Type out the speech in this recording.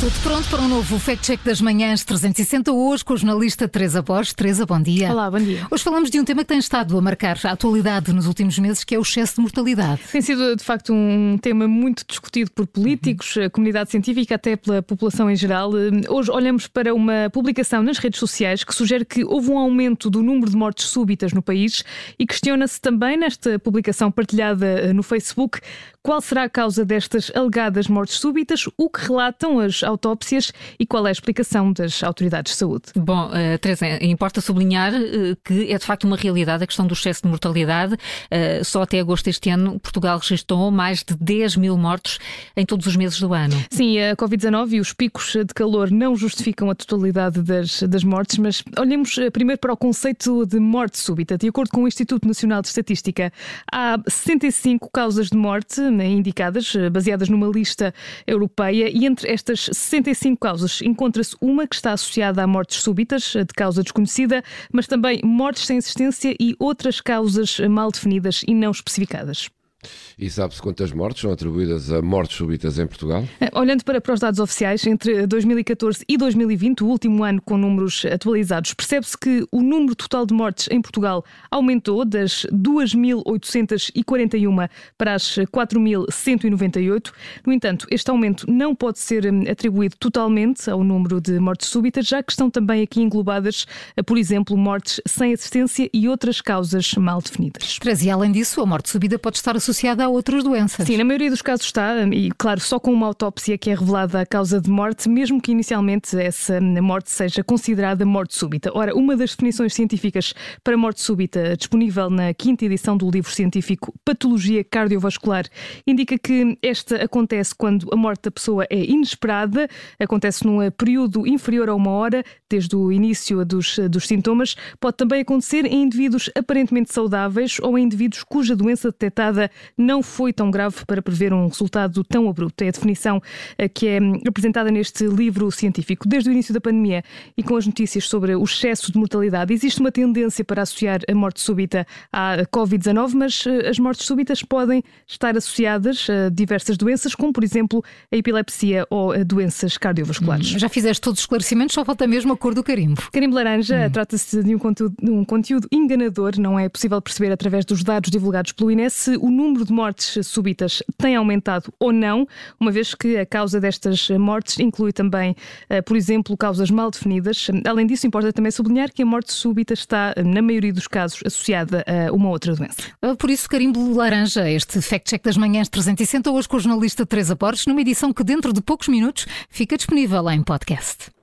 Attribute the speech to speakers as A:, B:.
A: Tudo pronto para um novo Fact Check das Manhãs 360 hoje com a jornalista Teresa Bosch. Teresa, bom dia.
B: Olá, bom dia.
A: Hoje falamos de um tema que tem estado a marcar a atualidade nos últimos meses, que é o excesso de mortalidade.
B: Tem sido, de facto, um tema muito discutido por políticos, a comunidade científica, até pela população em geral. Hoje olhamos para uma publicação nas redes sociais que sugere que houve um aumento do número de mortes súbitas no país e questiona-se também, nesta publicação partilhada eh, no Facebook, qual será a causa destas alegadas mortes súbitas, o que relatam as autópsias e qual é a explicação das autoridades de saúde.
A: Bom, uh, Teresa, importa sublinhar uh, que é de facto uma realidade a questão do excesso de mortalidade. Uh, só até agosto deste ano, Portugal registrou mais de 10 mil mortos em todos os meses do ano.
B: Sim, a Covid-19 e os picos de calor não justificam a totalidade das, das mortes, mas olhemos primeiro para o conceito de morte súbita. De acordo com o Instituto Nacional de Estatística, há 65 causas de morte indicadas, eh, baseadas numa lista europeia, e entre estas 65 causas encontra-se uma que está associada a mortes súbitas, de causa desconhecida, mas também mortes sem assistência e outras causas mal definidas e não especificadas.
C: E sabe-se quantas mortes são atribuídas a mortes súbitas em Portugal?
B: Eh, olhando para, para os dados oficiais, entre 2014 e 2020, o último ano com números atualizados, percebe-se que o número total de mortes em Portugal aumentou das 2.841 para as 4.198. No entanto, este aumento não pode ser hum, atribuído totalmente ao número de mortes súbitas, já que estão também aqui englobadas, eh, por exemplo, mortes sem assistência e outras causas mal definidas.
A: Trazia, além disso, a morte súbita pode estar associada a outras doenças.
B: Sim, na maioria dos casos está, e claro, só com uma autópsia que é revelada a causa de morte, mesmo que inicialmente essa morte seja considerada morte súbita. Ora, uma das definições científicas para morte súbita, disponível na quinta edição do livro científico Patologia Cardiovascular, indica que esta acontece quando a morte da pessoa é inesperada, acontece num período inferior a uma hora, desde o início dos, dos sintomas. Pode também acontecer em indivíduos aparentemente saudáveis ou em indivíduos cuja doença detectada não foi tão grave para prever um resultado tão abrupto. É a definição eh, que é hum, apresentada neste livro científico. Desde o início da pandemia e com as notícias sobre o excesso de mortalidade, existe uma tendência para associar a morte súbita à Covid-19, mas eh, as mortes súbitas podem estar associadas a diversas doenças, como por exemplo a epilepsia ou a doenças cardiovasculares.
A: Hum, já fizeste todos os esclarecimentos, só falta mesmo a cor do carimbo.
B: Carimbo laranja hum. trata-se de um conteúdo, um conteúdo enganador, não é possível perceber através dos dados divulgados pelo INES o número de mortes súbitas tem aumentado ou não, uma vez que a causa destas mortes inclui também, eh, por exemplo, causas mal definidas. Além disso, importa também sublinhar que a morte súbita está, na maioria dos casos, associada a uma outra doença.
A: Ah, por isso, carimbo laranja, este fact-check das manhãs 360, hoje com o jornalista Teresa Borges, numa edição que dentro de poucos minutos fica disponível em podcast.